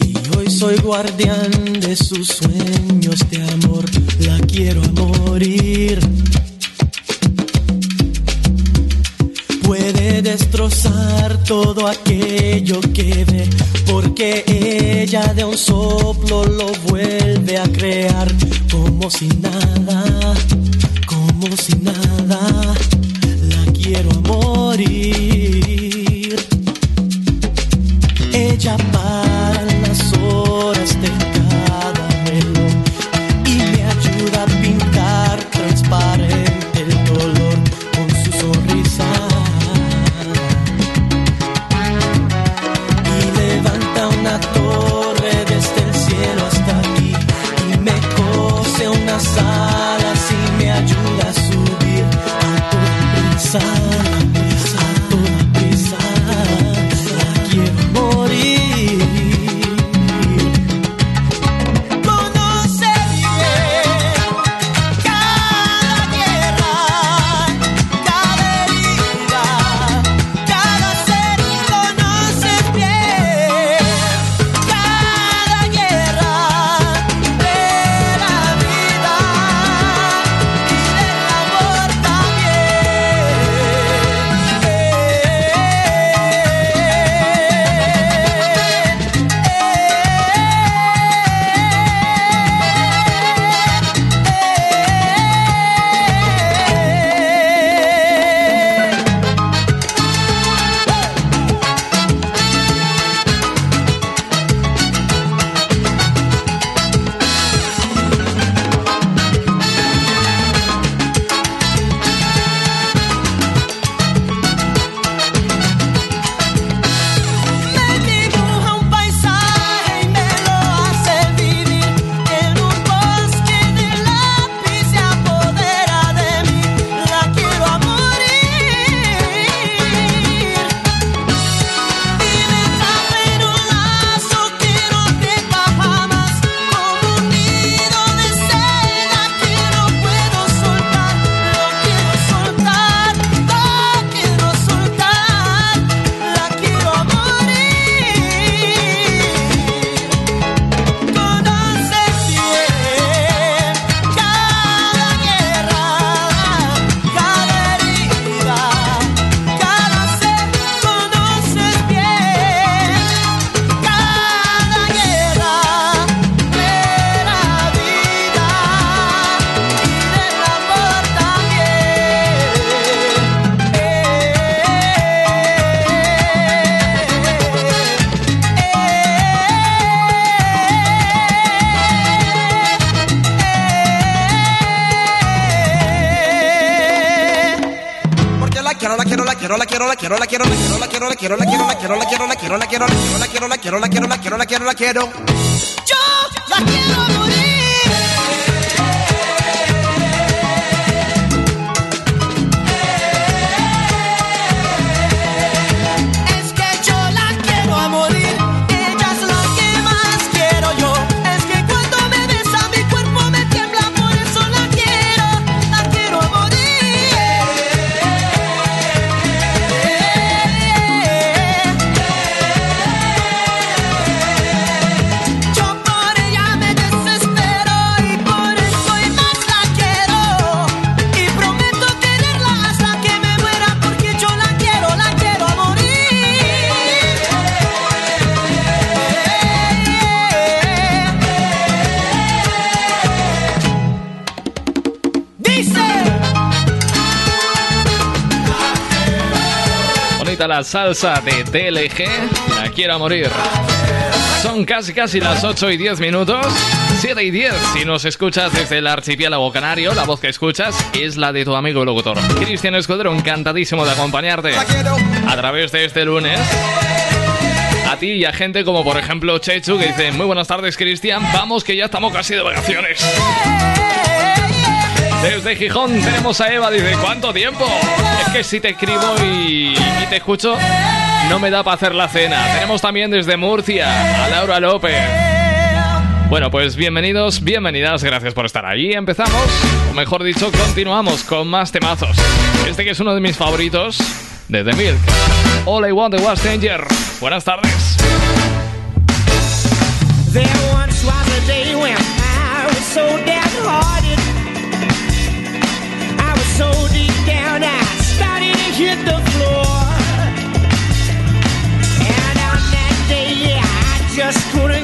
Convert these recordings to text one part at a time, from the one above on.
Y hoy soy guardián de sus sueños de amor. La quiero a morir. Puede destrozar todo aquello que ve, porque ella de un soplo lo vuelve a crear como si nada, como si nada. La quiero a morir. La quiero, la quiero, la quiero, la quiero, la quiero. Yo la quiero morir. La salsa de TLG, la quiero morir. Son casi casi las 8 y 10 minutos, 7 y 10 si nos escuchas desde el archipiélago canario, la voz que escuchas es la de tu amigo locutor. Cristian Escudero, encantadísimo de acompañarte a través de este lunes. A ti y a gente como por ejemplo Chechu que dice, muy buenas tardes Cristian, vamos que ya estamos casi de vacaciones. Desde Gijón tenemos a Eva, dice, ¿cuánto tiempo? Es que si te escribo y, y te escucho, no me da para hacer la cena. Tenemos también desde Murcia a Laura López. Bueno, pues bienvenidos, bienvenidas, gracias por estar ahí. Empezamos, o mejor dicho, continuamos con más temazos. Este que es uno de mis favoritos, de The Milk. All I Wanted Was Danger. Buenas tardes. There once was a day when I was so down, I started to hit the floor. And on that day, yeah, I just couldn't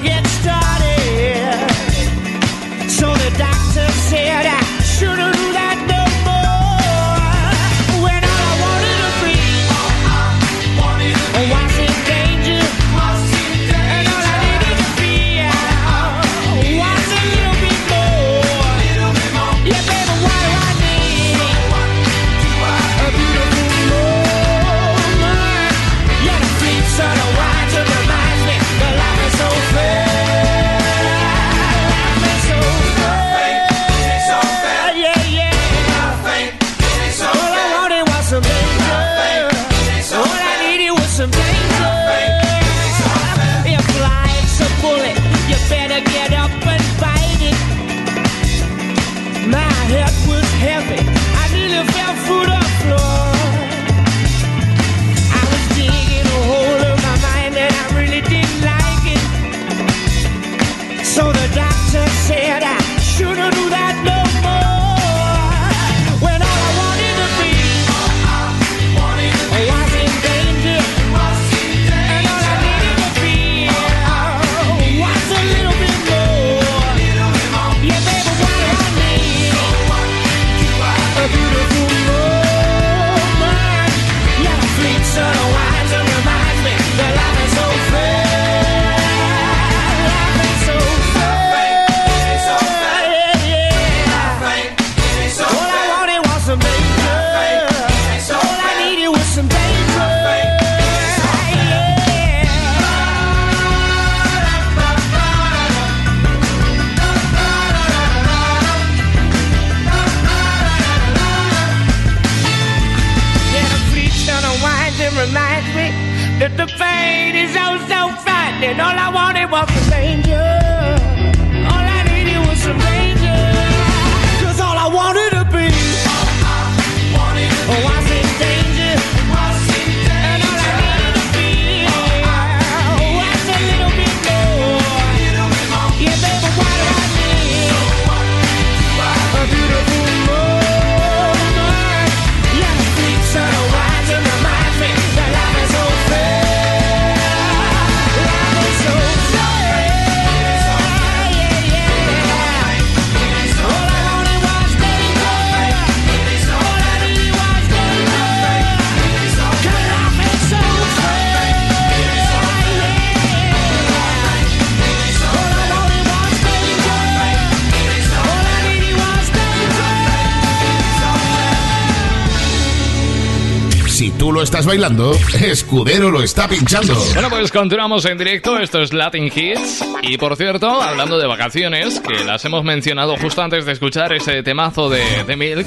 estás bailando, Escudero lo está pinchando. Bueno, pues continuamos en directo. Esto es Latin Hits. Y por cierto, hablando de vacaciones, que las hemos mencionado justo antes de escuchar ese temazo de, de Milk.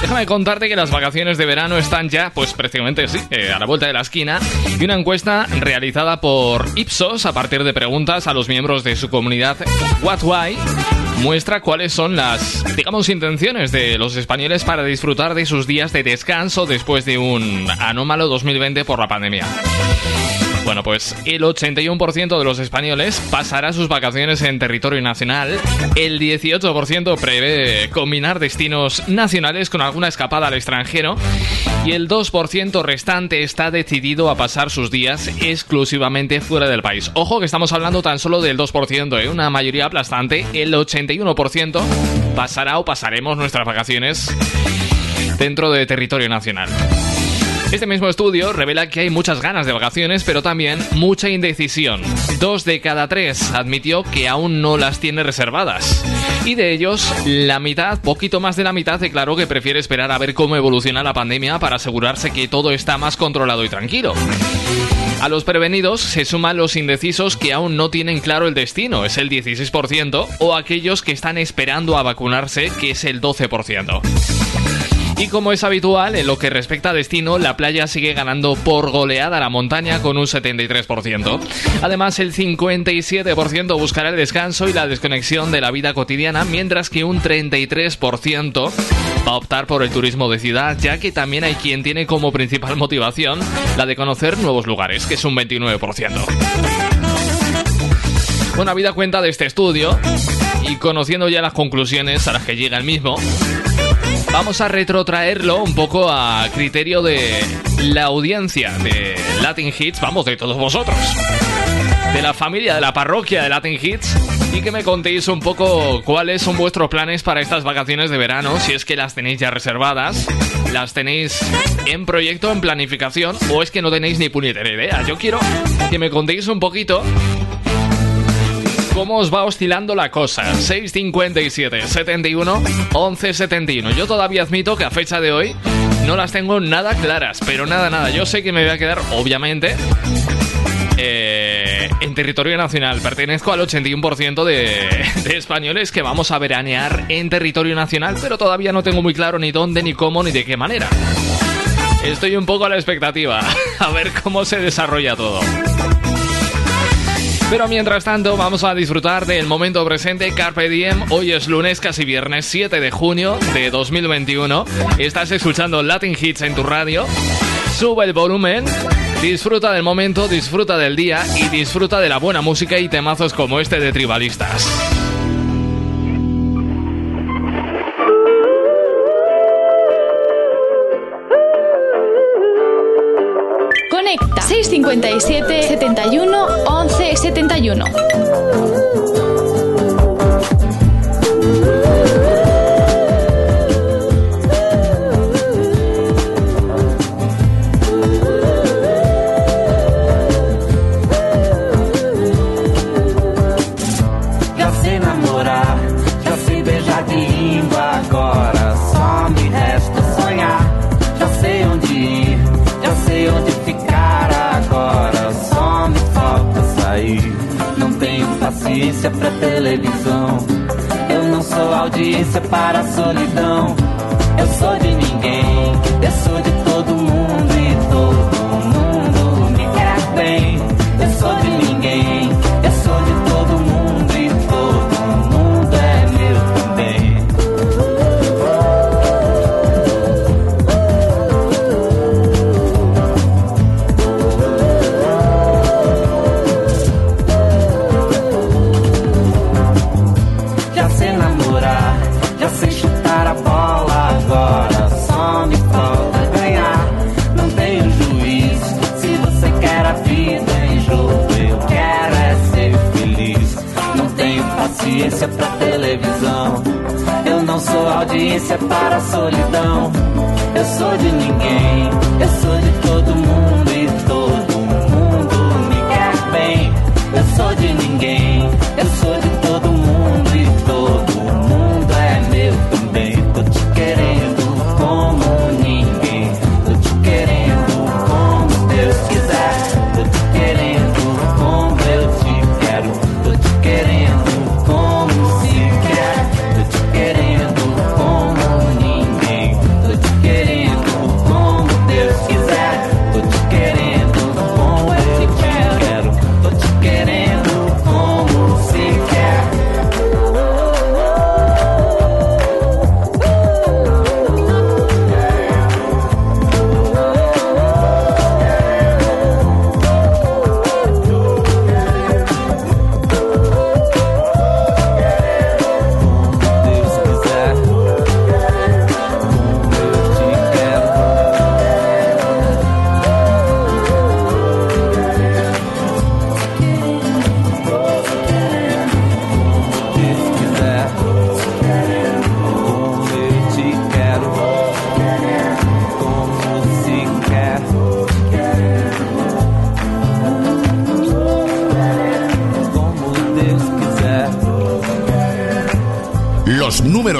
Déjame contarte que las vacaciones de verano están ya, pues prácticamente sí, eh, a la vuelta de la esquina. Y una encuesta realizada por Ipsos a partir de preguntas a los miembros de su comunidad What Why muestra cuáles son las, digamos, intenciones de los españoles para disfrutar de sus días de descanso después de un anómalo 2020 por la pandemia. Bueno, pues el 81% de los españoles pasará sus vacaciones en territorio nacional, el 18% prevé combinar destinos nacionales con alguna escapada al extranjero y el 2% restante está decidido a pasar sus días exclusivamente fuera del país. Ojo que estamos hablando tan solo del 2%, ¿eh? una mayoría aplastante, el 81% pasará o pasaremos nuestras vacaciones dentro de territorio nacional. Este mismo estudio revela que hay muchas ganas de vacaciones, pero también mucha indecisión. Dos de cada tres admitió que aún no las tiene reservadas. Y de ellos, la mitad, poquito más de la mitad, declaró que prefiere esperar a ver cómo evoluciona la pandemia para asegurarse que todo está más controlado y tranquilo. A los prevenidos se suman los indecisos que aún no tienen claro el destino, es el 16%, o aquellos que están esperando a vacunarse, que es el 12%. Y como es habitual, en lo que respecta a destino, la playa sigue ganando por goleada a la montaña con un 73%. Además, el 57% buscará el descanso y la desconexión de la vida cotidiana, mientras que un 33% va a optar por el turismo de ciudad, ya que también hay quien tiene como principal motivación la de conocer nuevos lugares, que es un 29%. Bueno, habida cuenta de este estudio y conociendo ya las conclusiones a las que llega el mismo, vamos a retrotraerlo un poco a criterio de la audiencia de Latin Hits, vamos, de todos vosotros, de la familia, de la parroquia de Latin Hits, y que me contéis un poco cuáles son vuestros planes para estas vacaciones de verano, si es que las tenéis ya reservadas, las tenéis en proyecto, en planificación, o es que no tenéis ni puñetera idea. Yo quiero que me contéis un poquito cómo os va oscilando la cosa. 657 71 11 71. Yo todavía admito que a fecha de hoy no las tengo nada claras, pero nada, nada. Yo sé que me voy a quedar, obviamente, eh, en territorio nacional. Pertenezco al 81% de, de españoles que vamos a veranear en territorio nacional, pero todavía no tengo muy claro ni dónde, ni cómo, ni de qué manera. Estoy un poco a la expectativa, a ver cómo se desarrolla todo. Pero mientras tanto, vamos a disfrutar del momento presente Carpe Diem. Hoy es lunes, casi viernes 7 de junio de 2021. Estás escuchando Latin Hits en tu radio. Sube el volumen. Disfruta del momento, disfruta del día y disfruta de la buena música y temazos como este de Tribalistas. Conecta 657 71 11 71. Paciência pra televisão. Eu não sou audiência para a solidão. Eu sou de audiência para a solidão. Eu sou de ninguém, eu sou de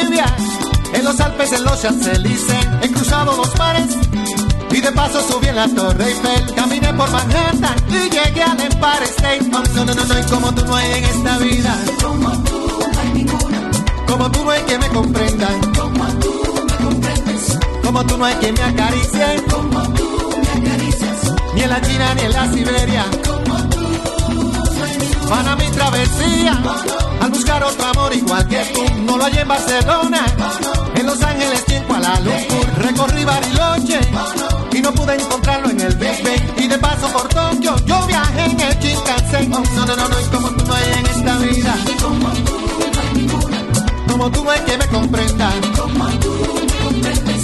En los Alpes, en los Champs-Élysées, he cruzado los mares y de paso subí en la Torre Eiffel. Caminé por Manhattan y llegué al Empire State. Oh, no, no, no, no, y como tú no hay en esta vida. Como tú no hay ninguna. Como tú no hay que me comprenda. Como tú me comprendes. Como tú no hay que me acaricie. Como tú me acaricias. Ni en la China ni en la Siberia. Para mi travesía, al buscar otro amor igual que tú, no lo hallé en Barcelona, en Los Ángeles y en Kuala Lumpur, recorrí Bariloche y no pude encontrarlo en el Big Ben, y de paso por Tokio, yo viajé en el Shinkansen, oh, no, no, no, no, y como tú no hay en esta vida, como tú no hay que me comprenda,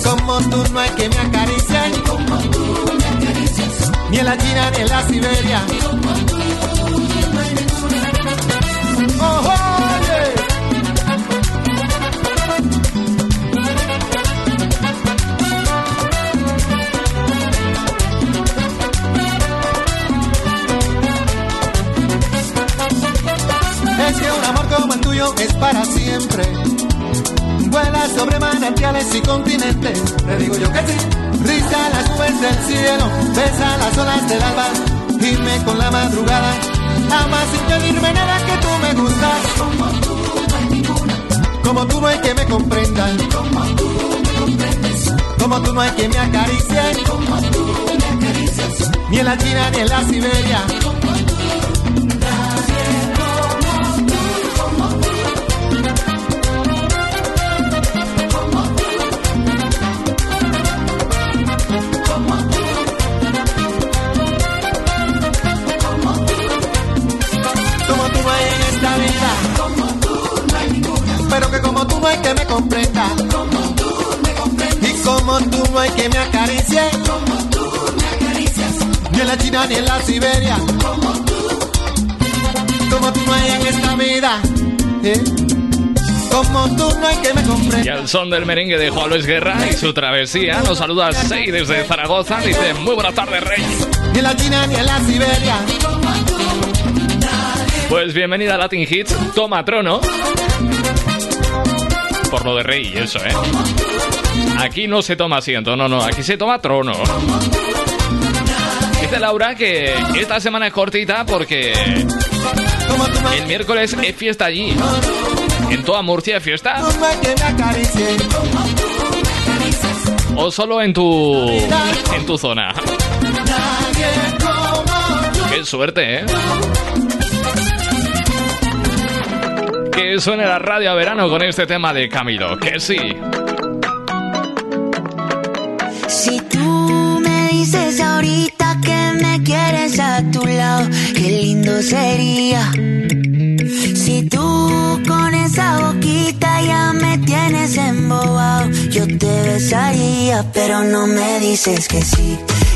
como tú no hay que me acaricie, ni en la China ni en la Siberia, es para siempre. Vuela sobre manantiales y continentes. Te digo yo que sí. Risa las nubes del cielo, besa las olas del alba, dime con la madrugada. Amas sin pedirme nada que tú me gustas. Como tú no hay ninguna. Como tú que me comprendan. Como tú me comprendes. Como tú no hay que me acaricie. Como tú me acaricias. Ni en la China ni en la Siberia. Comprenda. Como tú me comprendes. Y como tú no hay que me acaricie. Como tú me acaricias. Ni en la China ni en la Siberia. Como tú. Como tú no hay en esta vida. ¿eh? Como tú no hay que me Y comprenda. al son del merengue de Juan Luis Guerra y su travesía, nos saluda Sei desde Zaragoza. Dice: Muy buenas tardes, Rey. Ni en la China ni en la Siberia. Pues bienvenida a Latin Hits, toma trono. Por lo de Rey y eso, ¿eh? Aquí no se toma asiento, no, no, aquí se toma trono. Dice Laura que esta semana es cortita porque el miércoles es fiesta allí. ¿En toda Murcia es fiesta? ¿O solo en tu, en tu zona? Qué suerte, ¿eh? Que suene la radio a verano con este tema de Camilo, que sí. Si tú me dices ahorita que me quieres a tu lado, qué lindo sería. Si tú con esa boquita ya me tienes embobado, yo te besaría, pero no me dices que sí,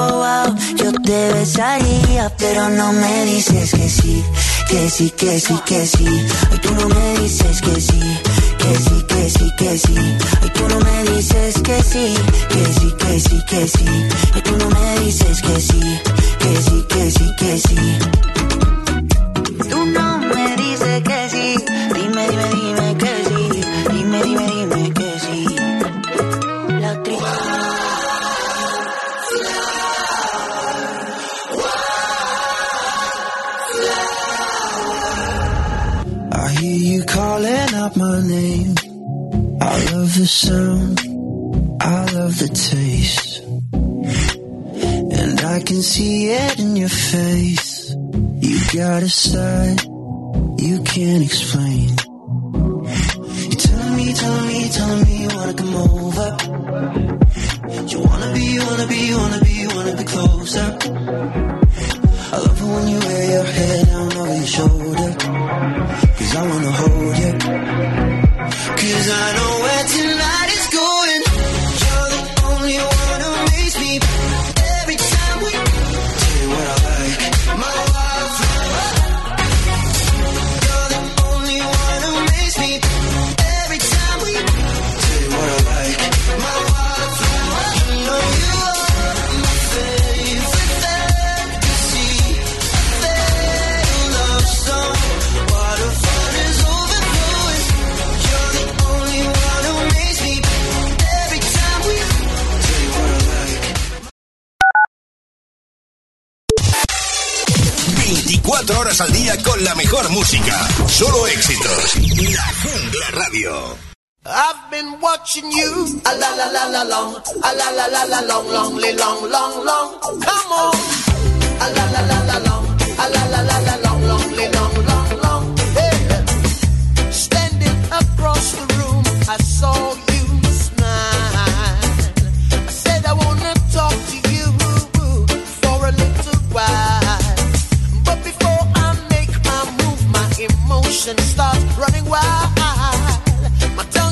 wow, yo te besaría, pero no me dices que sí, que sí, que sí, que sí. Ay, tú no me dices que sí, que sí, que sí, que sí. Ay, tú no me dices que sí, que sí, que sí, que sí. Ay, tú no me dices que sí, que sí, que sí, que sí. Tú no me dices que sí, dime, dime, dime que sí, dime, dime, dime out my name. I love the sound, I love the taste. And I can see it in your face. You got a side you can't explain. You tell me, tell me, tell me you wanna come over. You wanna be, wanna be, wanna be, wanna be closer. I love it when you wear your hair down over your shoulder. I know where I've been watching you a la la la la long, a la la la la long, long, long, long, long. Come on, a la la la la long, a la la la la long, long, long, long, long. Hey, standing across the room, I saw you smile. I said I wanna talk to you for a little while, but before I make my move, my emotions start running wild. My tongue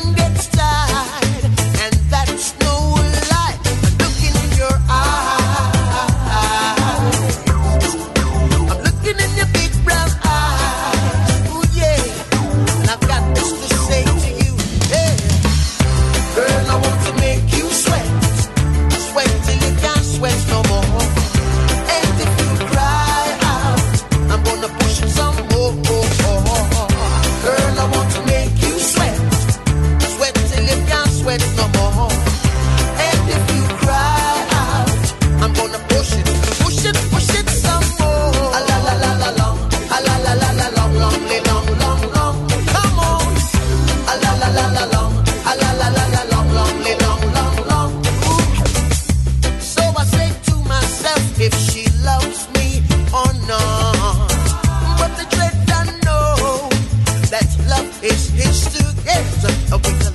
away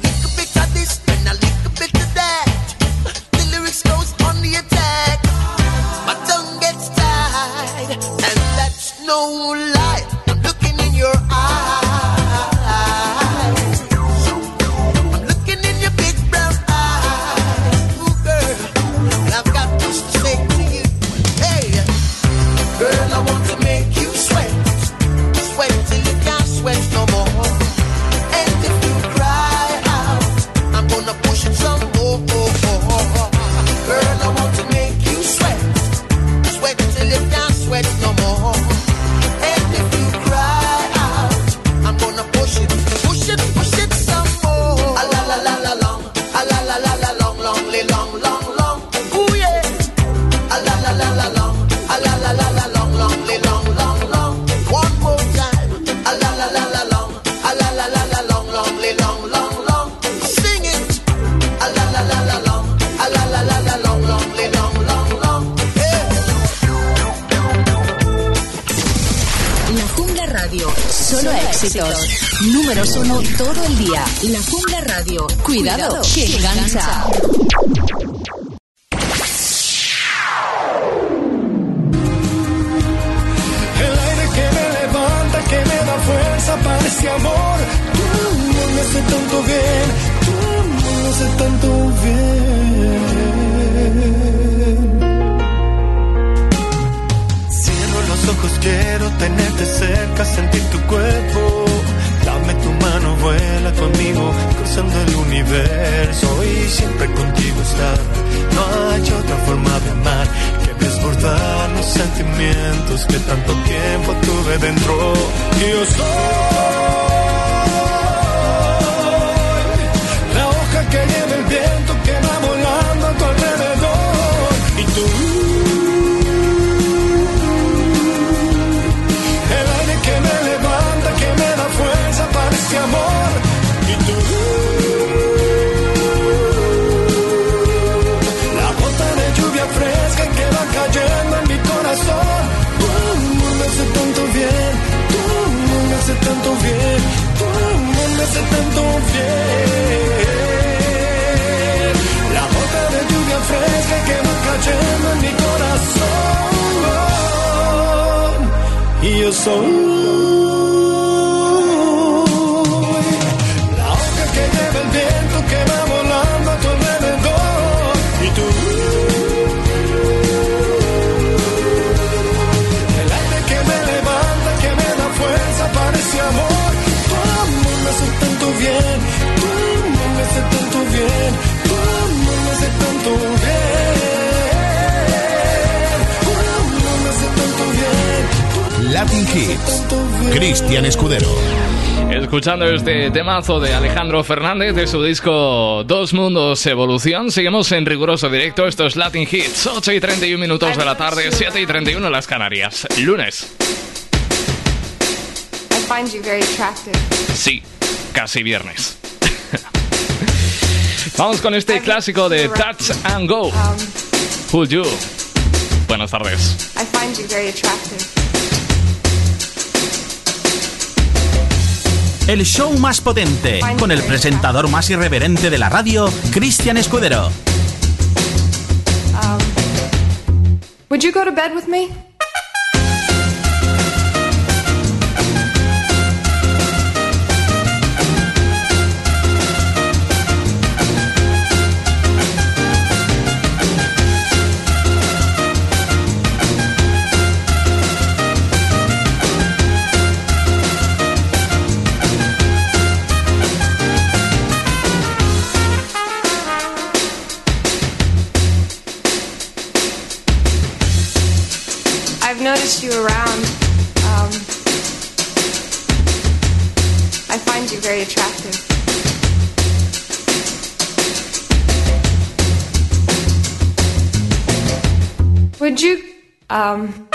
Escuchando este temazo de Alejandro Fernández de su disco Dos Mundos Evolución, seguimos en riguroso directo. Esto es Latin Hits, 8 y 31 minutos de la tarde, 7 y 31 en las Canarias. Lunes. Sí, casi viernes. Vamos con este clásico de Touch and Go. Um, Who You. Buenas tardes. I find you very attractive. El show más potente, con el presentador más irreverente de la radio, Cristian Escudero. Um? I've you around. Um, I find you very attractive. Would you, um,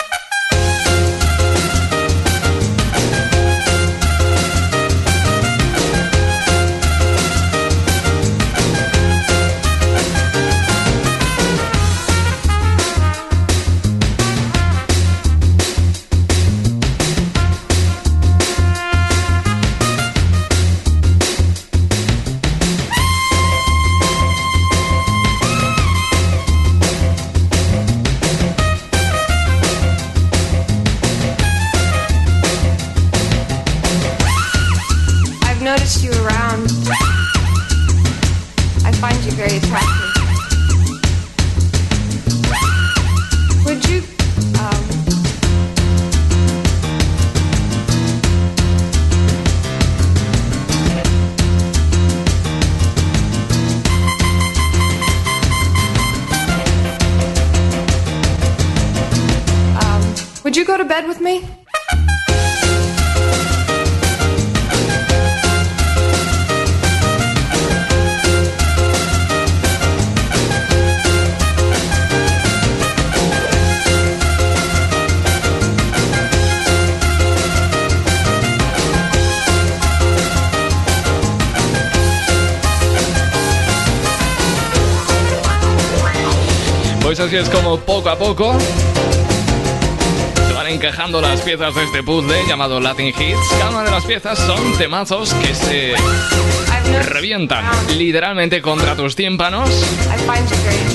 así es como poco a poco se van encajando las piezas de este puzzle llamado Latin Hits. Cada una de las piezas son temazos que se revientan literalmente contra tus tímpanos.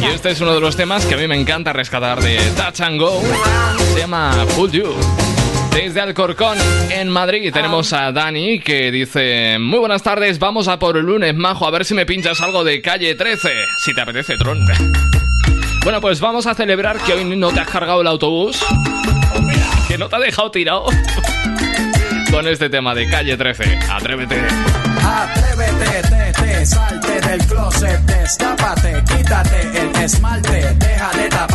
Y este es uno de los temas que a mí me encanta rescatar de Touch and Go. Se llama Pull You. Desde Alcorcón, en Madrid, tenemos a Dani que dice: Muy buenas tardes, vamos a por el lunes, majo, a ver si me pinchas algo de calle 13. Si te apetece, Tron. Bueno, pues vamos a celebrar que hoy no te has cargado el autobús. Que no te ha dejado tirado con este tema de calle 13. Atrévete. Atrévete, te, te, salte del closet, destápate, quítate el esmalte, deja de taparte,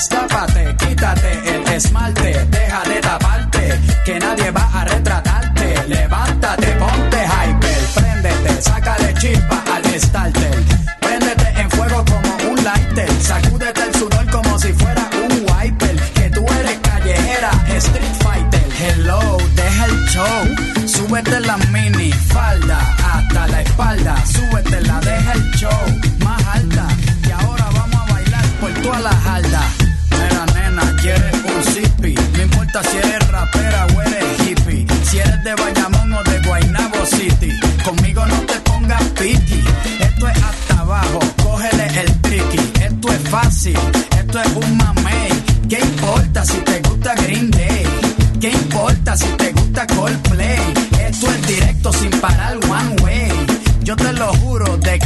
destápate, quítate el esmalte, deja de taparte, que nadie va a retratarte. Levántate, ponte hyper, préndete, sácale chispa al starter. Préndete en fuego como un lighter, sacúdete el sudor como si fuera un wiper. Que tú eres callejera, street fighter. Hello, deja el show, súbete la mini falda hasta la espalda, súbete la, deja el show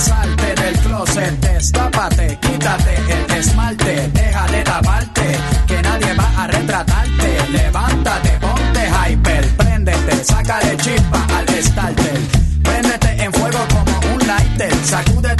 salte del closet, destápate, quítate el esmalte, deja de taparte, que nadie va a retratarte. Levántate, ponte hyper, préndete, sácale chispa al starter. Préndete en fuego como un lighter, sacúdete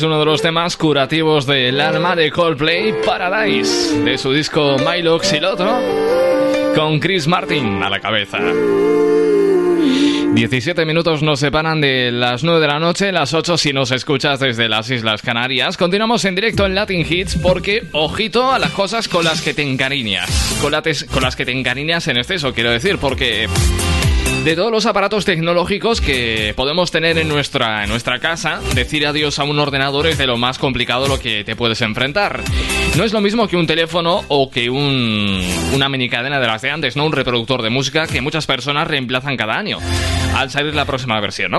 Es uno de los temas curativos del alma de Coldplay, Paradise, de su disco Milo Xiloto, con Chris Martin a la cabeza. 17 minutos nos separan de las 9 de la noche, las 8 si nos escuchas desde las Islas Canarias. Continuamos en directo en Latin Hits porque, ojito a las cosas con las que te encariñas. Con, lates- con las que te encariñas en exceso, quiero decir, porque de todos los aparatos tecnológicos que podemos tener en nuestra, en nuestra casa, decir adiós a un ordenador es de lo más complicado lo que te puedes enfrentar. No es lo mismo que un teléfono o que un, una minicadena de las de antes, ¿no? Un reproductor de música que muchas personas reemplazan cada año al salir la próxima versión, ¿no?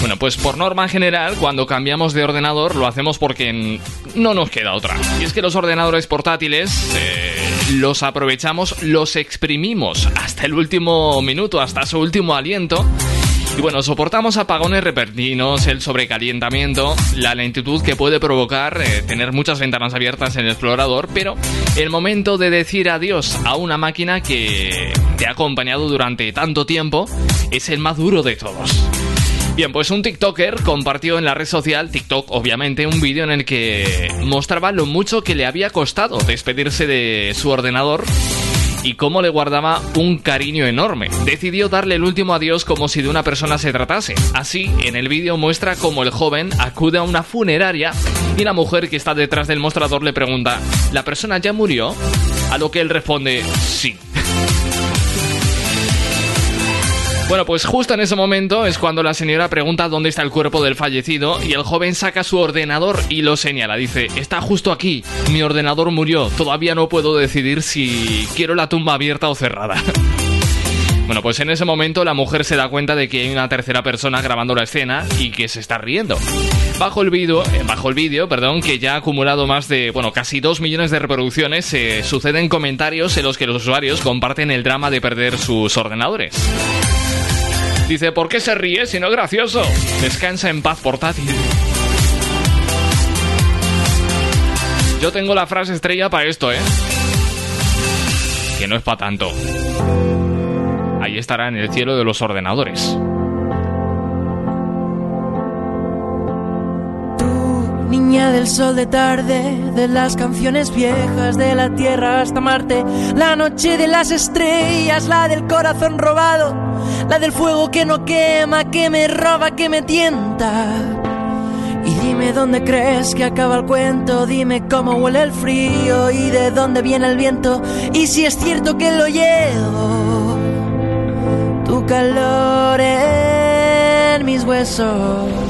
Bueno, pues por norma general, cuando cambiamos de ordenador lo hacemos porque no nos queda otra. Y es que los ordenadores portátiles eh, los aprovechamos, los exprimimos hasta el último minuto, hasta su último aliento. Y bueno, soportamos apagones repentinos, el sobrecalentamiento, la lentitud que puede provocar eh, tener muchas ventanas abiertas en el explorador, pero el momento de decir adiós a una máquina que te ha acompañado durante tanto tiempo es el más duro de todos. Bien, pues un TikToker compartió en la red social, TikTok obviamente, un vídeo en el que mostraba lo mucho que le había costado despedirse de su ordenador y cómo le guardaba un cariño enorme. Decidió darle el último adiós como si de una persona se tratase. Así, en el vídeo muestra cómo el joven acude a una funeraria y la mujer que está detrás del mostrador le pregunta, ¿la persona ya murió? A lo que él responde, sí. Bueno, pues justo en ese momento es cuando la señora pregunta dónde está el cuerpo del fallecido y el joven saca su ordenador y lo señala. Dice, está justo aquí, mi ordenador murió, todavía no puedo decidir si quiero la tumba abierta o cerrada. Bueno, pues en ese momento la mujer se da cuenta de que hay una tercera persona grabando la escena y que se está riendo. Bajo el vídeo, eh, bajo el perdón, que ya ha acumulado más de, bueno, casi 2 millones de reproducciones, se suceden comentarios en los que los usuarios comparten el drama de perder sus ordenadores. Dice, ¿por qué se ríe si no es gracioso? Descansa en paz portátil. Yo tengo la frase estrella para esto, ¿eh? Que no es para tanto. Ahí estará en el cielo de los ordenadores. Niña del sol de tarde, de las canciones viejas, de la tierra hasta Marte, la noche de las estrellas, la del corazón robado, la del fuego que no quema, que me roba, que me tienta. Y dime dónde crees que acaba el cuento, dime cómo huele el frío y de dónde viene el viento. Y si es cierto que lo llevo, tu calor en mis huesos.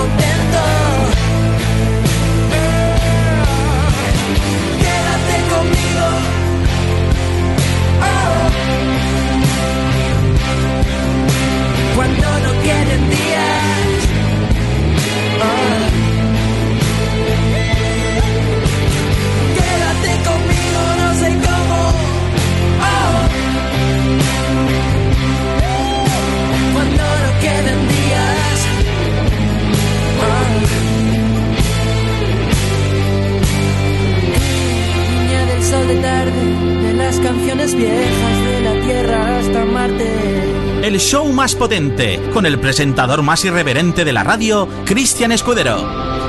Contento. El show más potente, con el presentador más irreverente de la radio, Cristian Escudero.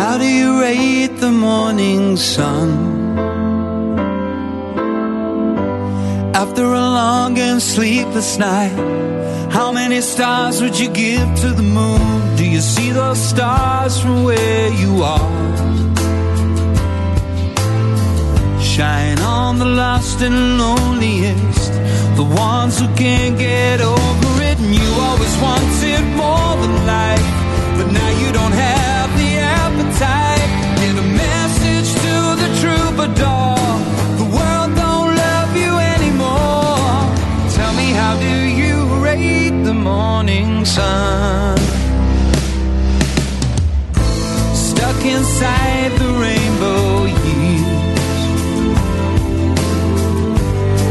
How do you rate the morning sun? After a long and sleepless night, how many stars would you give to the moon? Do you see those stars from where you are? Shine on the lost and loneliest, the ones who can't get over it. And you always wanted more than life, but now you don't have sun? Stuck inside the rainbow years.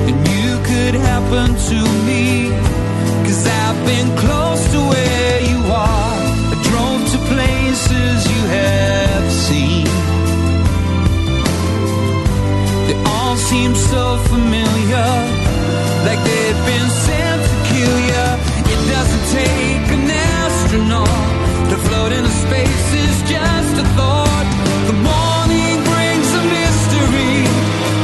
And you could happen to me. Cause I've been close to where you are. I drove to places you have seem so familiar, like they've been sent to kill you. It doesn't take an astronaut to float into space, is just a thought. The morning brings a mystery,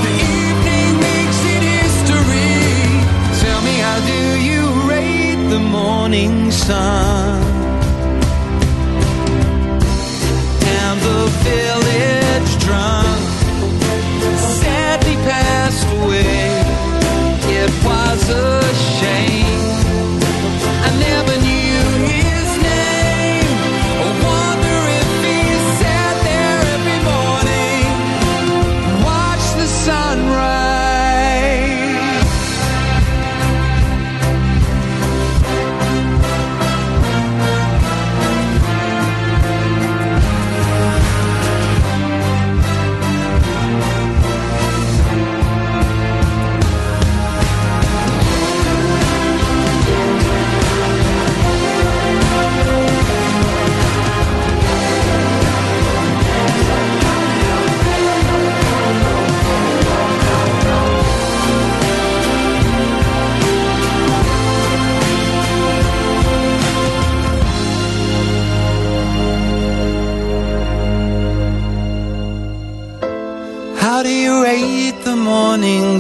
the evening makes it history. Tell me, how do you rate the morning sun? And the village drunk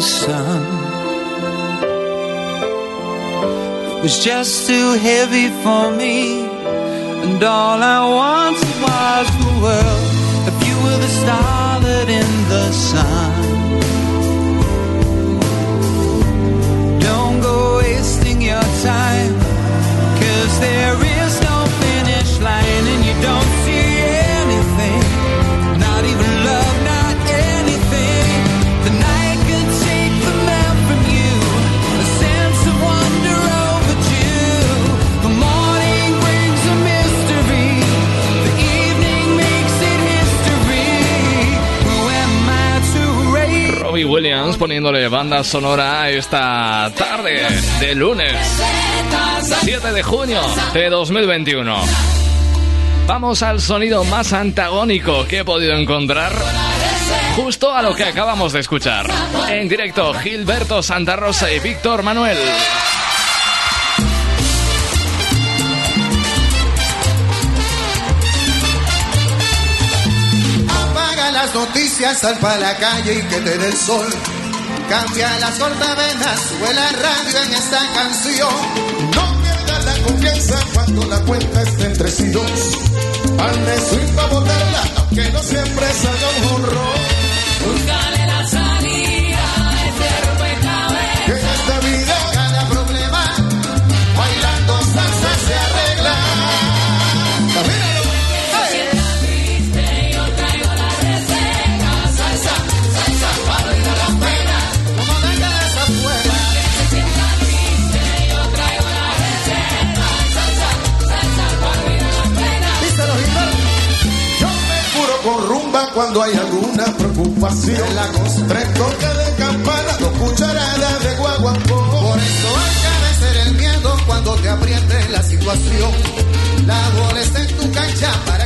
sun. It was just too heavy for me, and all I wanted was the world. If you were the starlet in the sun, Poniéndole banda sonora a esta tarde de lunes 7 de junio de 2021. Vamos al sonido más antagónico que he podido encontrar justo a lo que acabamos de escuchar. En directo, Gilberto Santa Rosa y Víctor Manuel. Apaga las noticias, sal para la calle y que te dé el sol. Cambia las cortavenas, sube la radio en esta canción. No pierdas la confianza cuando la cuenta esté entre sí dos. Hazme swing para botarla, aunque no siempre salga un honrón. Preocupación. La. Tres toques de campana, dos cucharadas de guaguancó. Por eso hay que vencer el miedo cuando te apriete la situación. La bola está en tu cancha para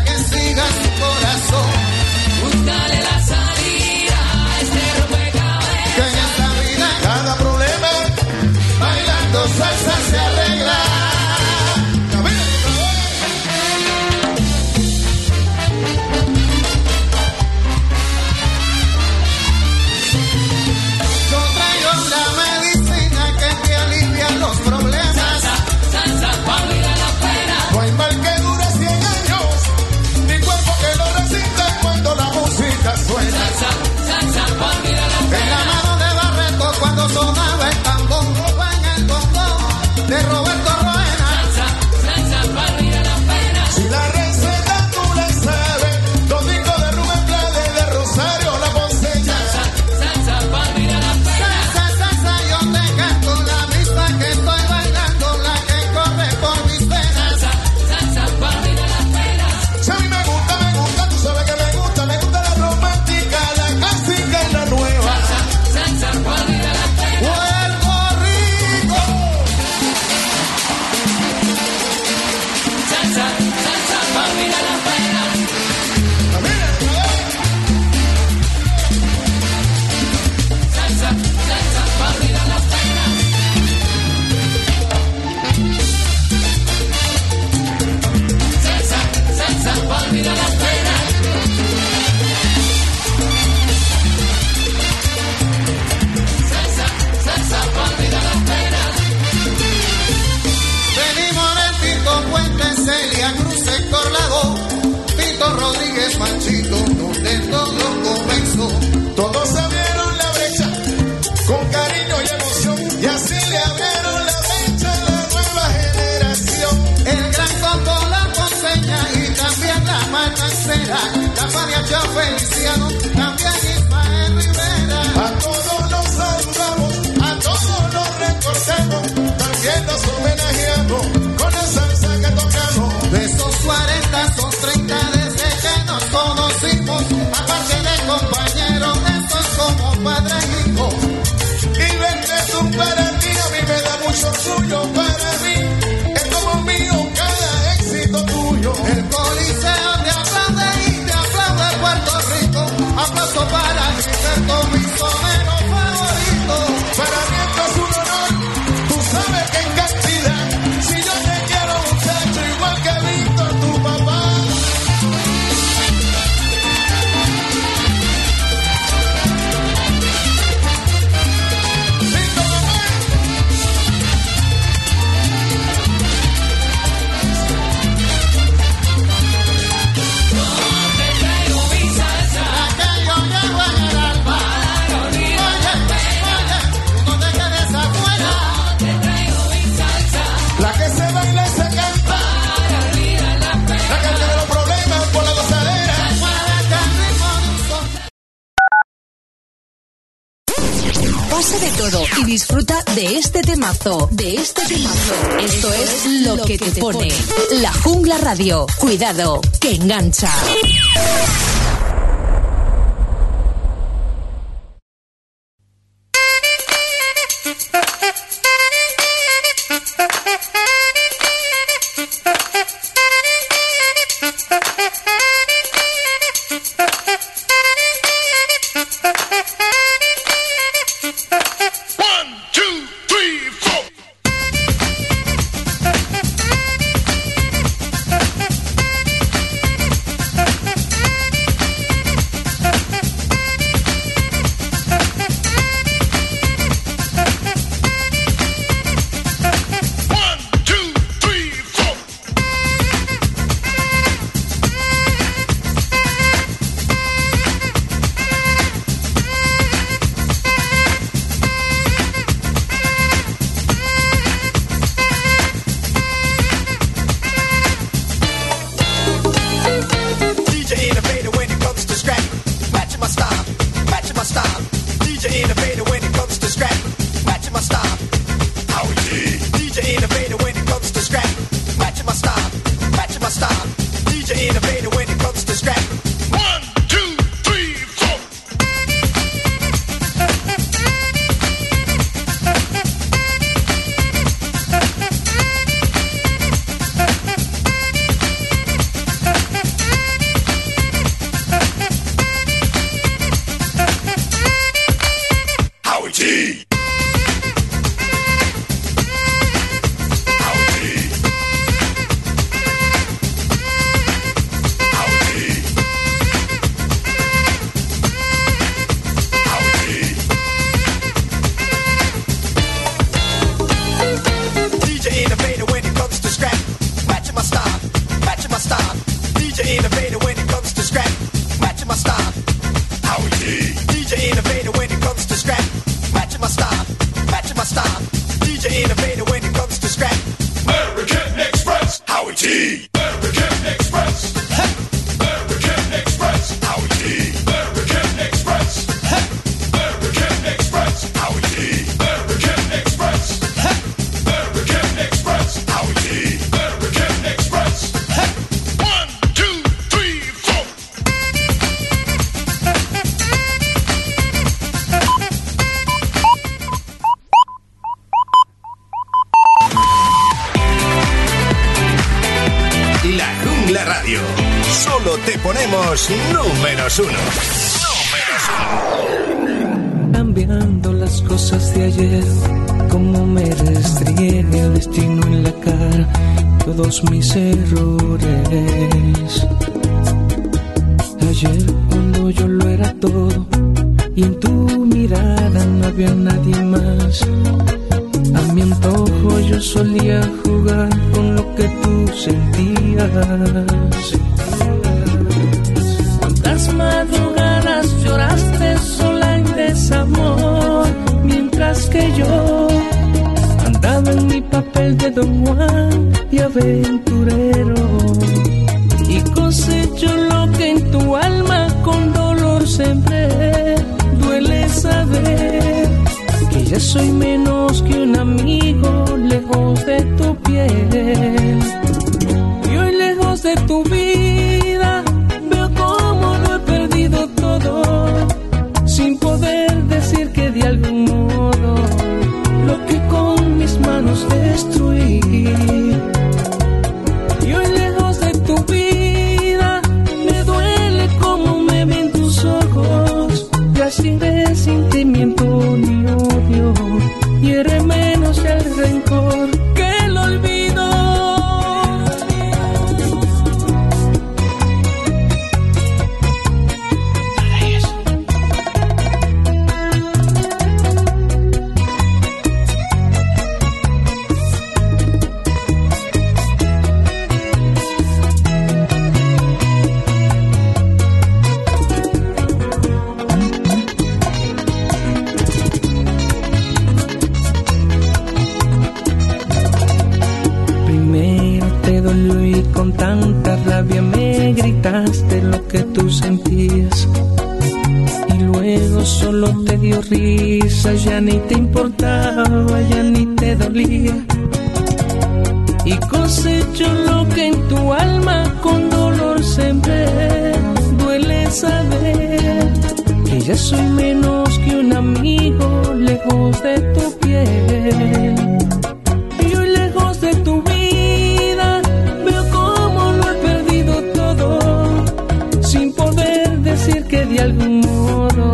manancera, la Faria Feliciano, también Ismael Rivera. A todos los saludamos, a todos los recordamos, también los homenajeamos con la salsa que tocamos. De esos 40 son 30 desde que nos conocimos, aparte de compañeros, estos como padre e hijo. Y verte tú para ti, a mí me da mucho orgullo para mí. Es como mío cada éxito tuyo. El coliseo Aplauso para sonero de este temazo, de este temazo. Esto es lo que te pone. La Jungla Radio. Cuidado, que engancha. De algún modo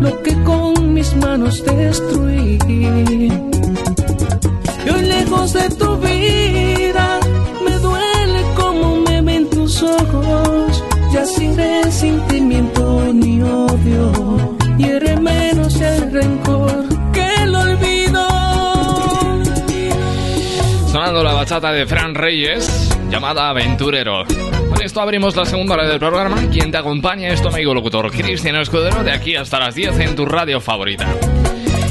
lo que con mis manos destruí. Y hoy lejos de tu vida La bachata de Fran Reyes, llamada Aventurero. Con esto abrimos la segunda hora del programa. Quien te acompaña es tu amigo locutor Cristian Escudero, de aquí hasta las 10 en tu radio favorita.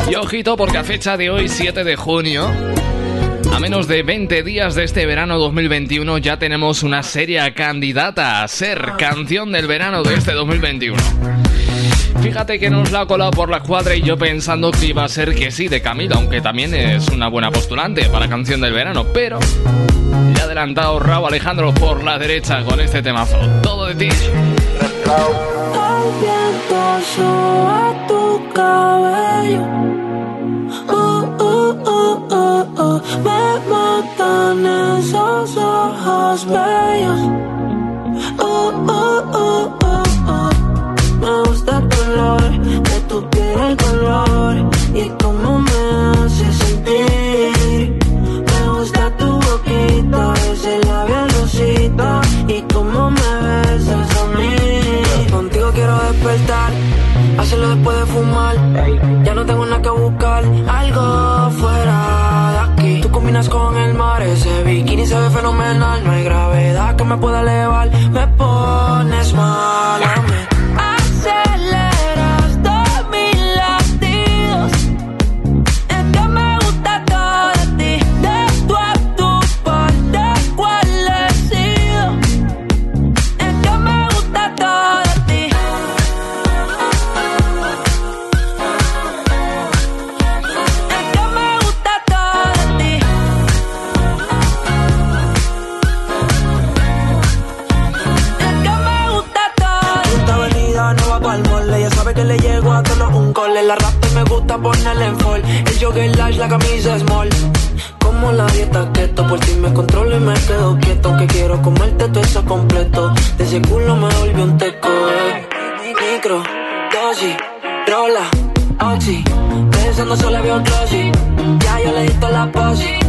Y ojito, porque a fecha de hoy, 7 de junio, a menos de 20 días de este verano 2021, ya tenemos una seria candidata a ser canción del verano de este 2021. Fíjate que nos la ha colado por la cuadra y yo pensando que iba a ser que sí de Camila, aunque también es una buena postulante para canción del verano, pero le ha adelantado Raúl Alejandro por la derecha con este temazo. Todo de ti. Uh, uh, uh. Me matan esos ojos el color de tu piel, el color y cómo me hace sentir. Me gusta tu boquita, ese labial rosita y cómo me besas a mí. Contigo quiero despertar, hacerlo después de fumar. Ya no tengo nada que buscar, algo fuera de aquí. Tú combinas con el mar, ese bikini se ve fenomenal. No hay gravedad que me pueda elevar, me pones mal. Gusta ponerle en fall. El jogger large, la camisa small. Como la dieta keto, por ti me controlo y me quedo quieto. Que quiero comerte todo eso completo. De ese culo me volvió un teco, eh. Micro, dosis, rola, oxi. Pensando solo veo glossy. Ya yo le di la posi.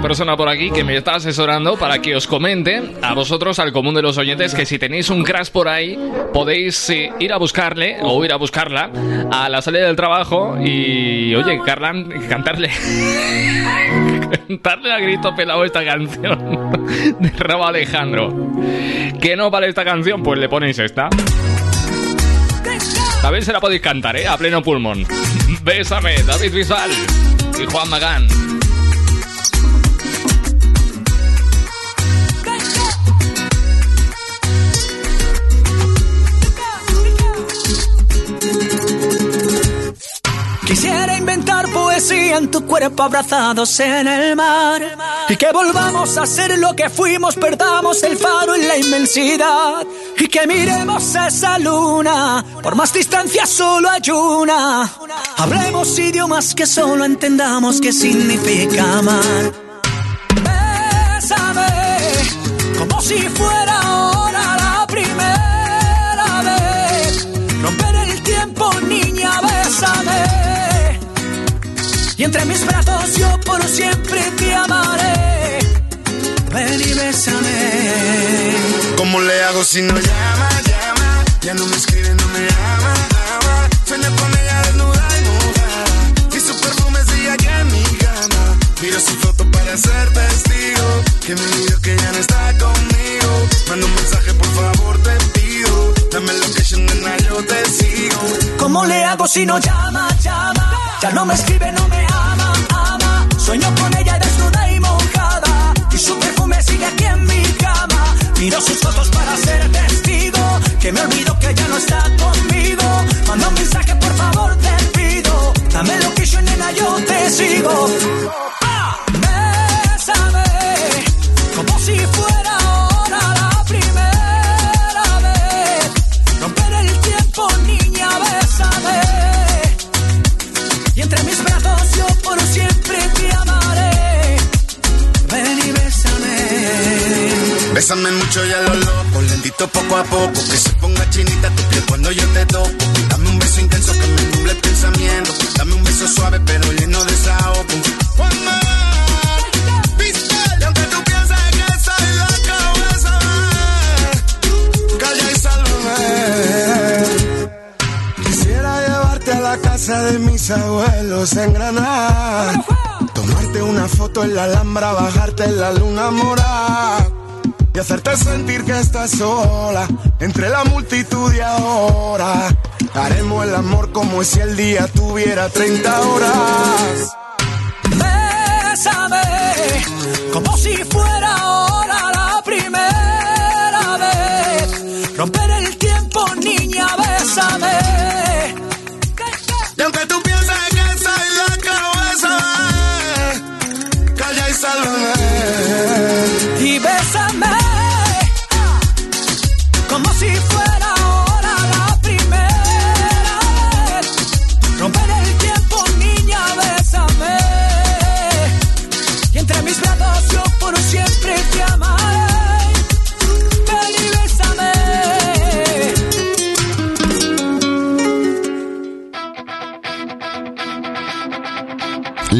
Persona por aquí que me está asesorando para que os comente a vosotros, al común de los oyentes, que si tenéis un crash por ahí, podéis eh, ir a buscarle o ir a buscarla a la salida del trabajo y, oye, Carlan, cantarle. cantarle a grito pelado esta canción de Rabo Alejandro. ¿Que no vale esta canción? Pues le ponéis esta. También se la podéis cantar, ¿eh? A pleno pulmón. Bésame, David Bisbal y Juan Magán. Quisiera inventar poesía en tu cuerpo abrazados en el mar y que volvamos a ser lo que fuimos, perdamos el faro en la inmensidad y que miremos esa luna. Por más distancia solo hay una. Hablemos idiomas que solo entendamos qué significa amar. Bésame como si fuera Y entre mis brazos yo por siempre te amaré. Ven y bésame. ¿Cómo le hago si no llama, llama? Ya no me escribe, no me ama, ama. Sueño con ella desnuda y mojada. Y su perfume sigue aquí en mi cama. Miro su foto para ser testigo. Que me dijo que ya no está conmigo. Manda un mensaje, por favor, te pido. Dame location, nena, yo te sigo. ¿Cómo le hago si no llama, llama? Ya no me escribe, no me ama, ama. Sueño con ella desnuda y mojada. Y su perfume sigue aquí en mi cama. Miro sus fotos para ser testigo. Que me olvido que ya no está conmigo. Manda un mensaje, por favor, te pido. Dame lo que yo, nena, yo te sigo. Bésame mucho y a lo loco, lentito poco a poco. Que se ponga chinita tu piel cuando yo te toco. Dame un beso intenso que me nuble el pensamiento. Dame un beso suave pero lleno de desahogo. One more, pistol. Y aunque tú pienses que soy loco. Calla y sálvame. Quisiera llevarte a la casa de mis abuelos en Granada. Tomarte una foto en la Alhambra, bajarte en la luna morada. Y hacerte sentir que estás sola entre la multitud y ahora. Haremos el amor como si el día tuviera 30 horas. Bésame, como si fuera ahora la primera vez. Romper el tiempo, niña, bésame. Y aunque tú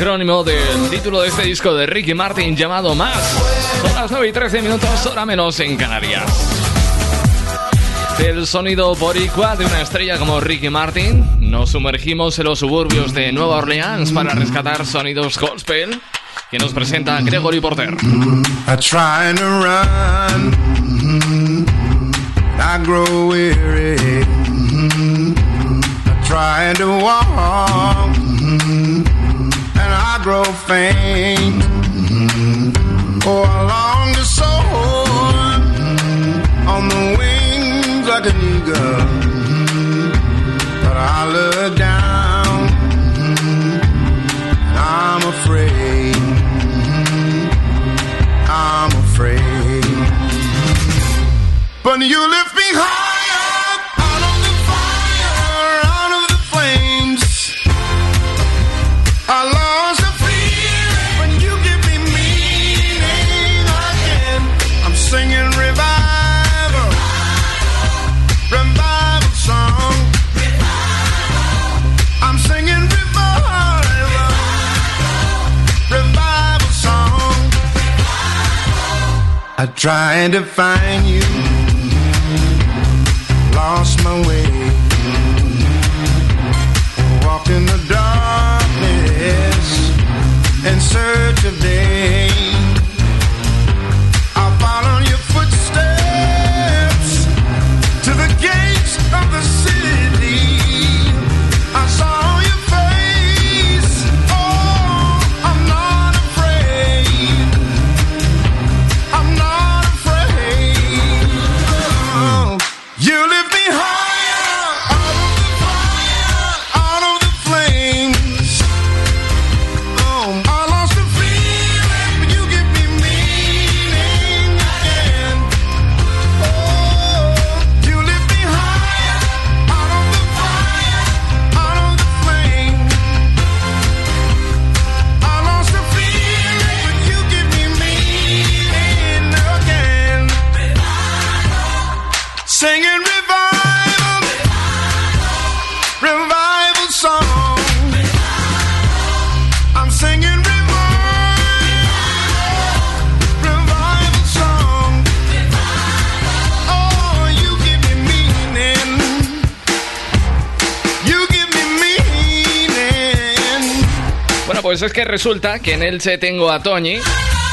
Acrónimo del título de este disco de Ricky Martin llamado Más. Son las 9 y 13 minutos, hora menos en Canarias. Del sonido boricua de una estrella como Ricky Martin, nos sumergimos en los suburbios de Nueva Orleans para rescatar sonidos gospel que nos presenta Gregory Porter. To walk, grow faint. Oh, I long to soar on the wings like an eagle, but I look down, and I'm afraid. I'm afraid. But you Tried to find you, pues es que resulta que en Elche tengo a Toñi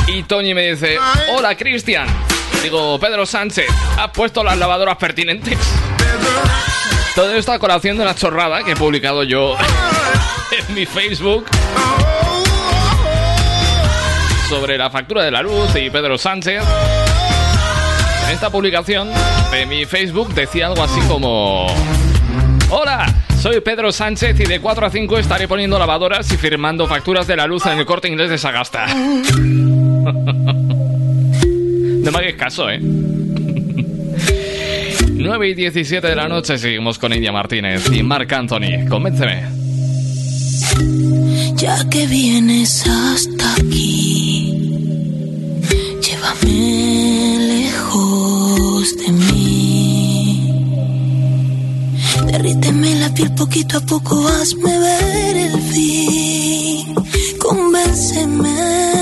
y Toñi me dice, hola Cristian. Digo, Pedro Sánchez, ¿has puesto las lavadoras pertinentes? Todo esto a colación de una chorrada que he publicado yo en mi Facebook sobre la factura de la luz y Pedro Sánchez. En esta publicación de mi Facebook decía algo así como... Hola, soy Pedro Sánchez y de 4 a 5 estaré poniendo lavadoras y firmando facturas de la luz en el corte inglés de Sagasta. No me hagáis caso, ¿eh? 9 y 17 de la noche seguimos con India Martínez y Marc Anthony. Convénceme. Ya que vienes hasta aquí, llévame lejos de mí. Derríteme la piel poquito a poco, hazme ver el fin. Convénceme,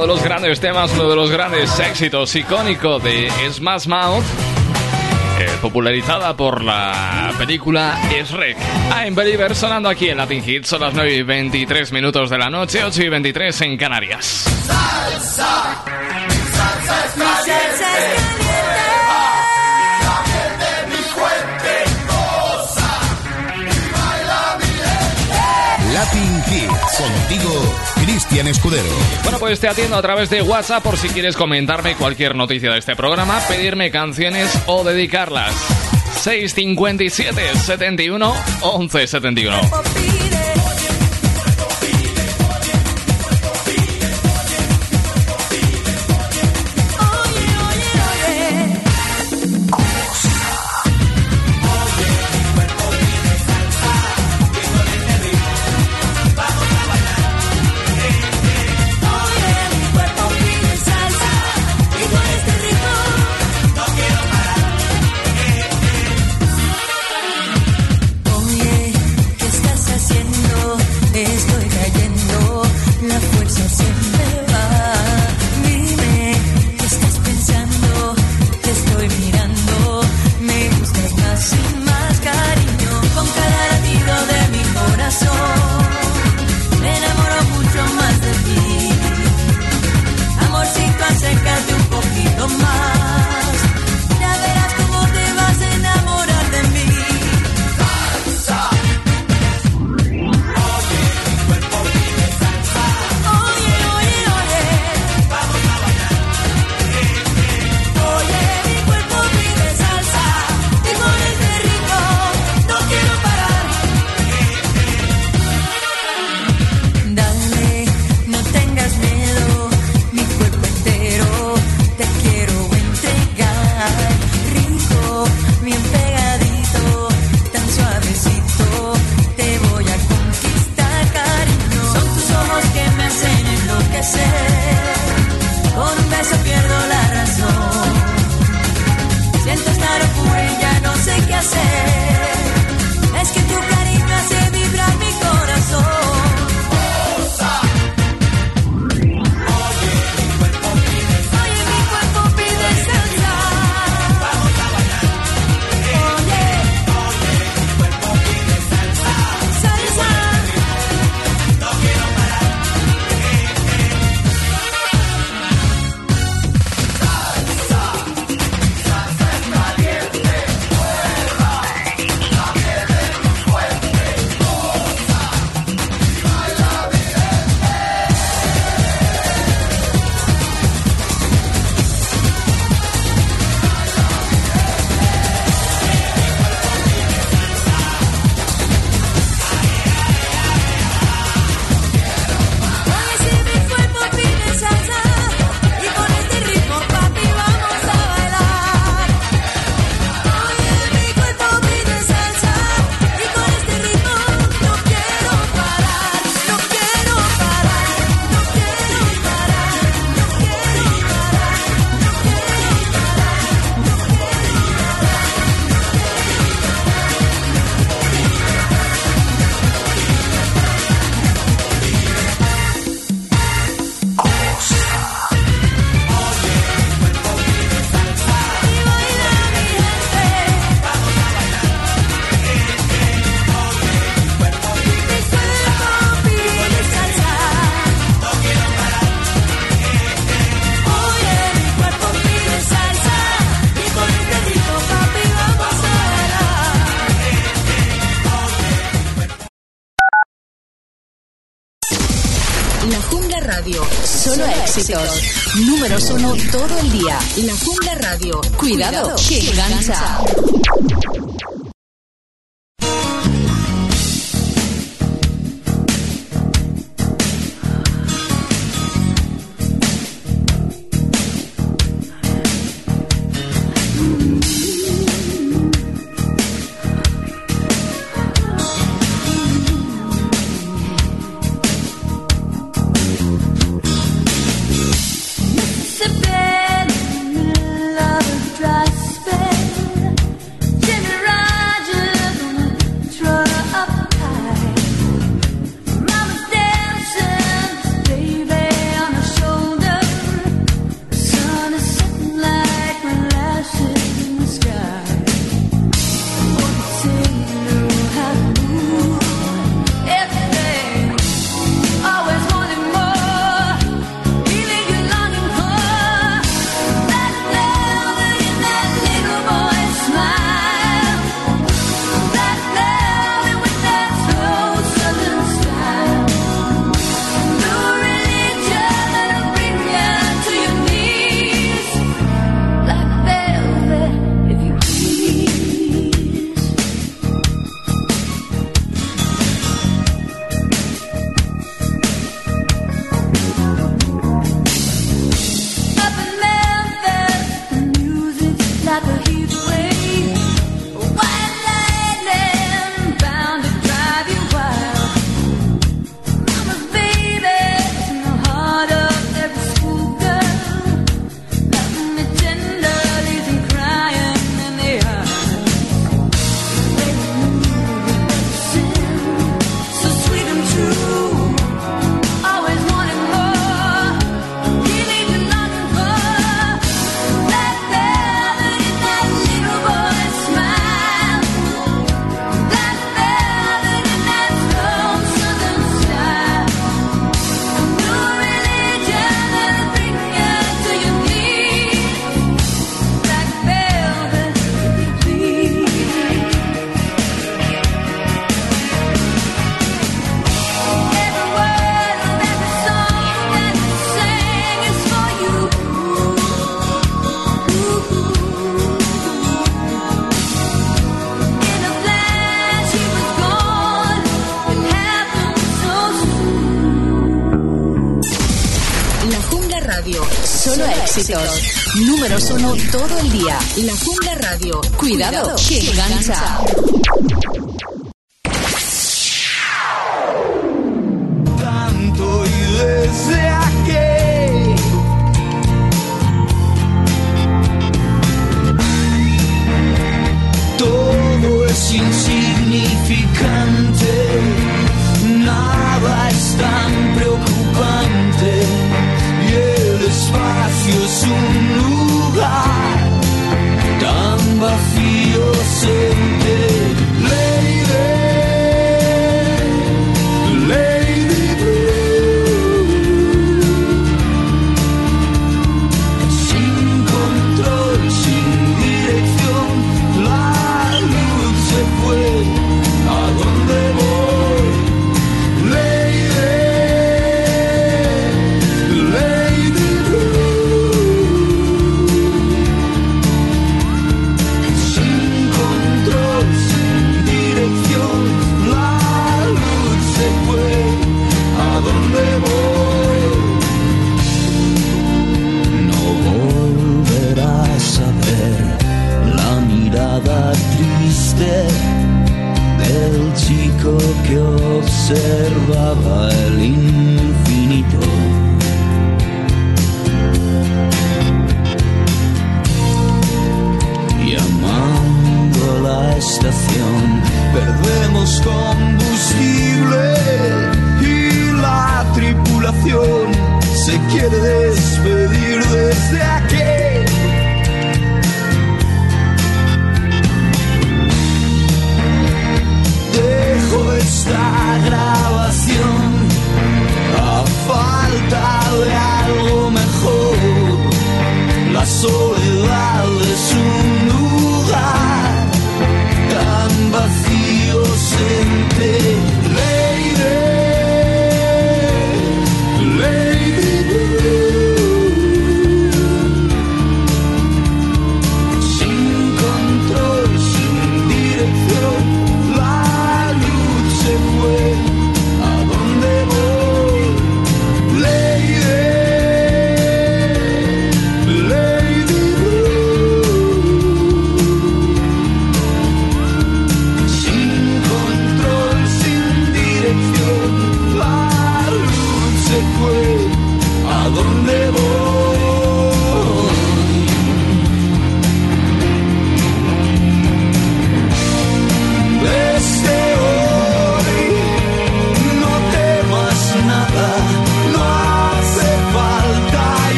de los grandes temas, uno de los grandes éxitos icónicos de Smash Mouth, eh, popularizada por la película Shrek. I'm Believer sonando aquí en Latin Hits, son las 9 y 23 minutos de la noche, 8 y 23 en Canarias. Salsa, salsa contigo Cristian Escudero. Bueno, pues te atiendo a través de WhatsApp por si quieres comentarme cualquier noticia de este programa, pedirme canciones o dedicarlas. 657 71 11 71. éxitos. Números uno todo el día. La Funda Radio. Cuidado, Cuidado que engancha. Éxitos. Números uno todo el día. La Jungla Radio. Cuidado, que engancha.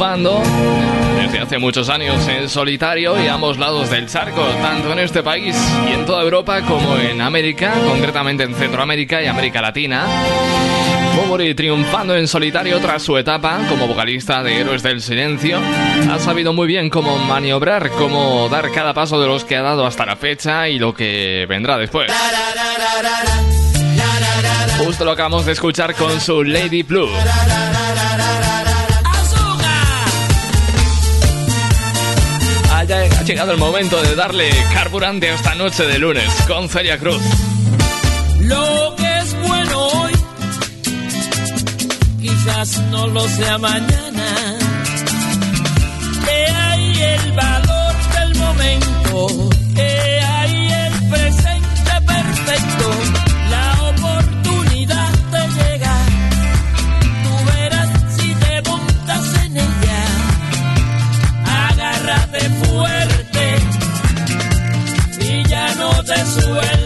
Triunfando desde hace muchos años en solitario y a ambos lados del charco, tanto en este país y en toda Europa como en América, concretamente en Centroamérica y América Latina. Bumburi triunfando en solitario tras su etapa como vocalista de Héroes del Silencio, ha sabido muy bien cómo maniobrar, cómo dar cada paso de los que ha dado hasta la fecha y lo que vendrá después. Justo lo acabamos de escuchar con su Lady Blue. Llegado el momento de darle carburante a esta noche de lunes con Celia Cruz. Lo que es bueno hoy, quizás no lo sea mañana. suelo.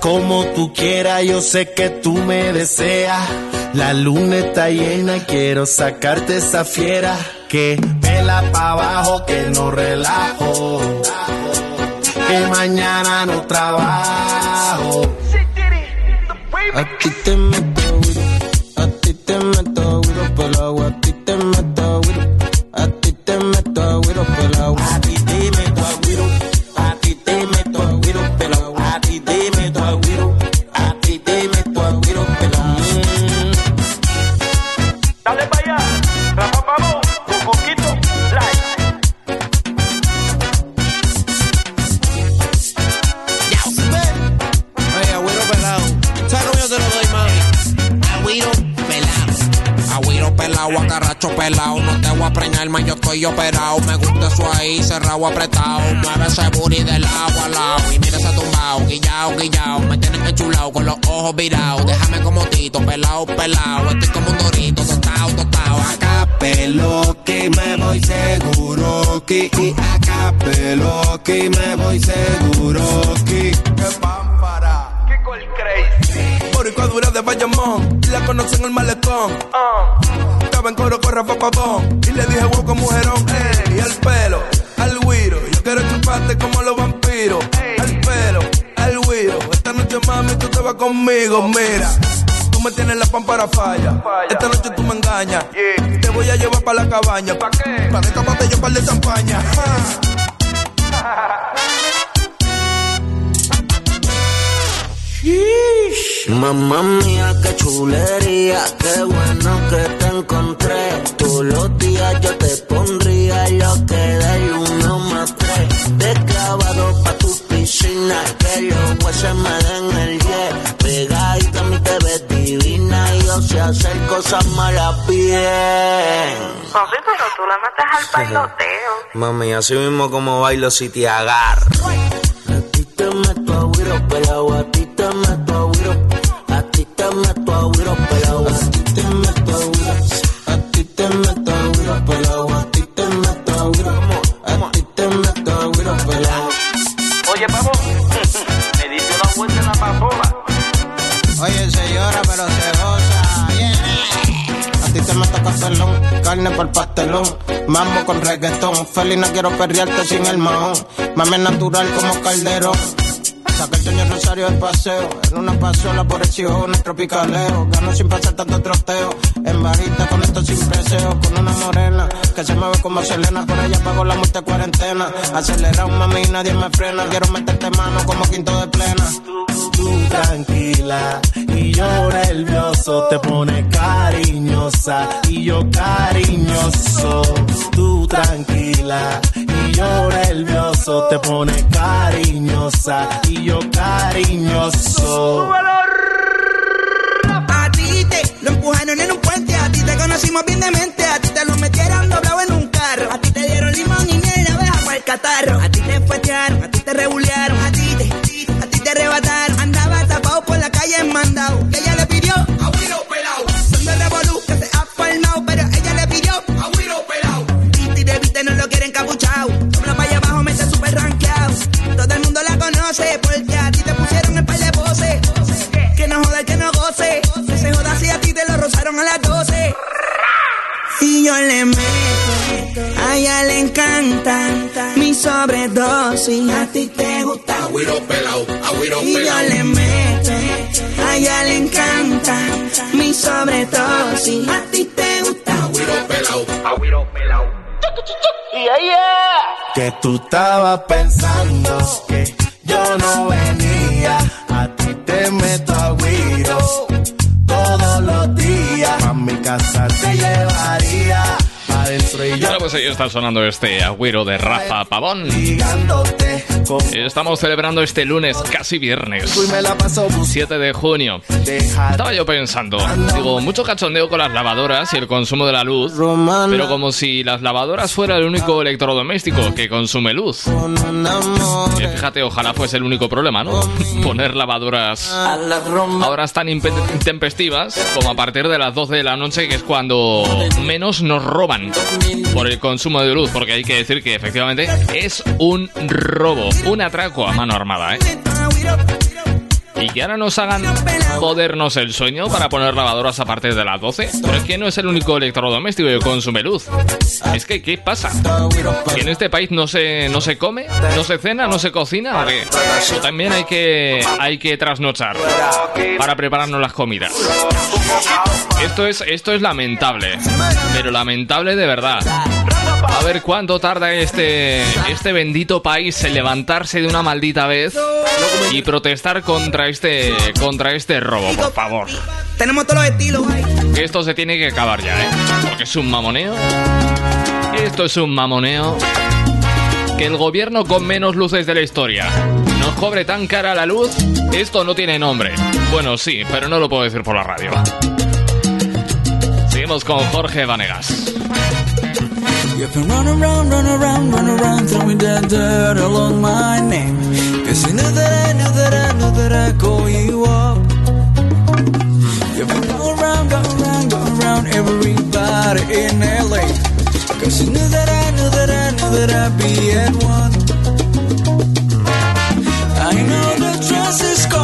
Como tú quieras, yo sé que tú me deseas. La luna está llena quiero sacarte esa fiera. Que vela pa' abajo, que no relajo. Que mañana no trabajo. Estoy operado. Me gusta eso ahí, cerrado, apretado. Mueve ese booty de lado a lado y mira ese tumbao, guillao, guillao. Me tienes enchulado con los ojos virados. Déjame como tito, pelado, pelado. Estoy como un dorito, tostado, tostado. Acá Pelo que me voy seguro que y acá pelo que me voy seguro que Boricua dura de Bayamón, y la conocen en el malecón. Estaba en coro con Rafa y le dije wow con mujerón. ey, y el pelo, al güiro, yo quiero chuparte como los vampiros. Al pelo, al güiro, esta noche mami tú te vas conmigo, mira. Tú me tienes la pámpara falla, esta noche tú me engañas. Te voy a llevar para la cabaña, ¿pa' qué? Para destaparte yo par de champaña. Mamá mía, qué chulería, qué bueno que te encontré. Todos los días yo te pondría lo que de uno más tres. De clavado pa' tu piscina, que los huesos me den el 10. Pegadita a mí te ves divina y yo sé hacer cosas malas bien. Papi, pero tú le metes al bailoteo. Mami, así mismo como bailo si te agarro. A ti te meto a pelao, a ti te meto a güiro pelao, a ti te meto a güiro, a ti te meto a güiro pelao, a ti te meto a güiro, a ti te meto a güiro pelao. Oye, pavo, me diste una vuelta en la papola. Oye, se llora, pero se goza. Yeah. A ti te meto cafelón, carne por pastelón, mambo con reggaetón. Feliz no quiero perrearte sin el mahón. Mami es natural como calderón. Saca el señor Rosario del paseo, en una pasola por el chivo, en el tropicaleo. Gano sin pasar tanto troteo, en bajita con esto sin preseo, con una morena que se mueve como Selena, por ella pago la muerte cuarentena. Acelerado, mami, y nadie me frena. Quiero meterte mano como quinto de plena. Tú tranquila y yo nervioso, te pone cariñosa y yo cariñoso. Tú tranquila y yo nervioso, te pone cariñosa y yo cariñoso. A ti te lo empujaron en un puente, a ti te conocimos bien de mente, a ti te lo metieron doblado en un carro, a ti te dieron limón y miel, la abeja para el catarro, a ti te fuetearon, a ti te regulearon, a ti te, a ti te arrebataron, andaba tapado por la calle en mandado, que ella le pidió a Wiro pelao, son de revolú que se ha formado, pero ella le pidió a Wiro pelao, Titi de viste no lo quieren capuchao, conoce, porque a ti te pusieron el par de voces, que no joda el que no goce. Que se joda si a ti te lo rozaron a las 12. Y yo le meto, a ella le encanta mi sobredosis. A ti te gusta Agüiro pelao, agüiro y yo pelao. le meto, a ella le encanta mi sobredosis. A ti te gusta Agüiro pelao, agüiro pelao. Que tú estabas pensando que yo no venía, a ti te meto a guiro todos los días, a mi casa te llevaría adentro y yo Bueno, pues ahí está sonando este agüero de Rafa Pavón. Estamos celebrando este lunes, casi viernes, y me la paso 7 de junio. Estaba yo pensando, digo, mucho cachondeo con las lavadoras y el consumo de la luz, pero como si las lavadoras fuera el único electrodoméstico que consume luz. Que fíjate, ojalá fuese el único problema, ¿no? Poner lavadoras a horas tan intempestivas como a partir de las 12 de la noche, que es cuando menos nos roban por el consumo de luz, porque hay que decir que efectivamente es un robo, un atraco a mano armada, ¿eh? Y que ahora nos hagan jodernos el sueño para poner lavadoras a partir de las 12. Pero es que no es el único electrodoméstico que consume luz. Es que, ¿qué pasa? ¿Que en este país no se, no se come? ¿No se cena? ¿No se cocina? ¿O qué? O también hay que, hay que trasnochar para prepararnos las comidas. Esto es, esto es lamentable. Pero lamentable de verdad. A ver cuánto tarda este, este bendito país en levantarse de una maldita vez y protestar contra este, contra este robo, por favor. Tenemos todos los estilos. Que esto se tiene que acabar ya, ¿eh? Porque es un mamoneo. Esto es un mamoneo. Que el gobierno con menos luces de la historia nos cobre tan cara la luz, esto no tiene nombre. Bueno, sí, pero no lo puedo decir por la radio. Seguimos con Jorge Vanegas. You can run around, run around, run around, throwing that dirt along my name. Cause you knew that I knew that I knew that I'd call you up. You can go around, go around, go around everybody in LA. Cause you knew that I knew that I knew that I'd be at one. I know the dress is karma,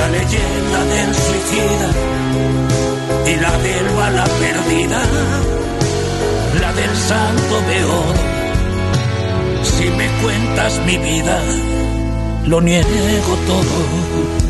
La leyenda del suicida y la del bala perdida, la del santo de oro. Si me cuentas mi vida, lo niego todo.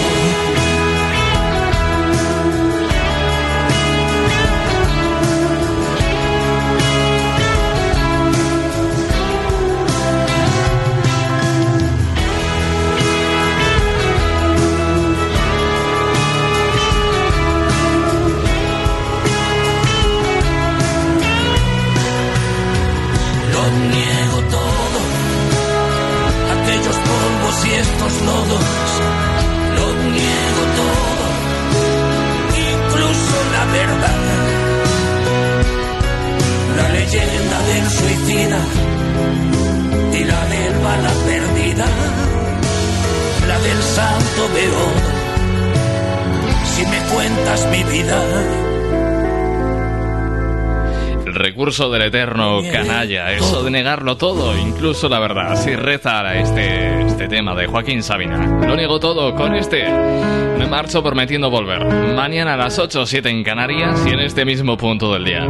El recurso del eterno canalla, eso de negarlo todo, incluso la verdad. Así reza este, este tema de Joaquín Sabina. Lo niego todo con este. Me marcho prometiendo volver. Mañana a las 8 o 7 en Canarias y en este mismo punto del día.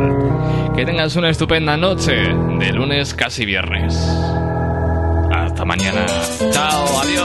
Que tengas una estupenda noche de lunes casi viernes. Hasta mañana. Chao, adiós.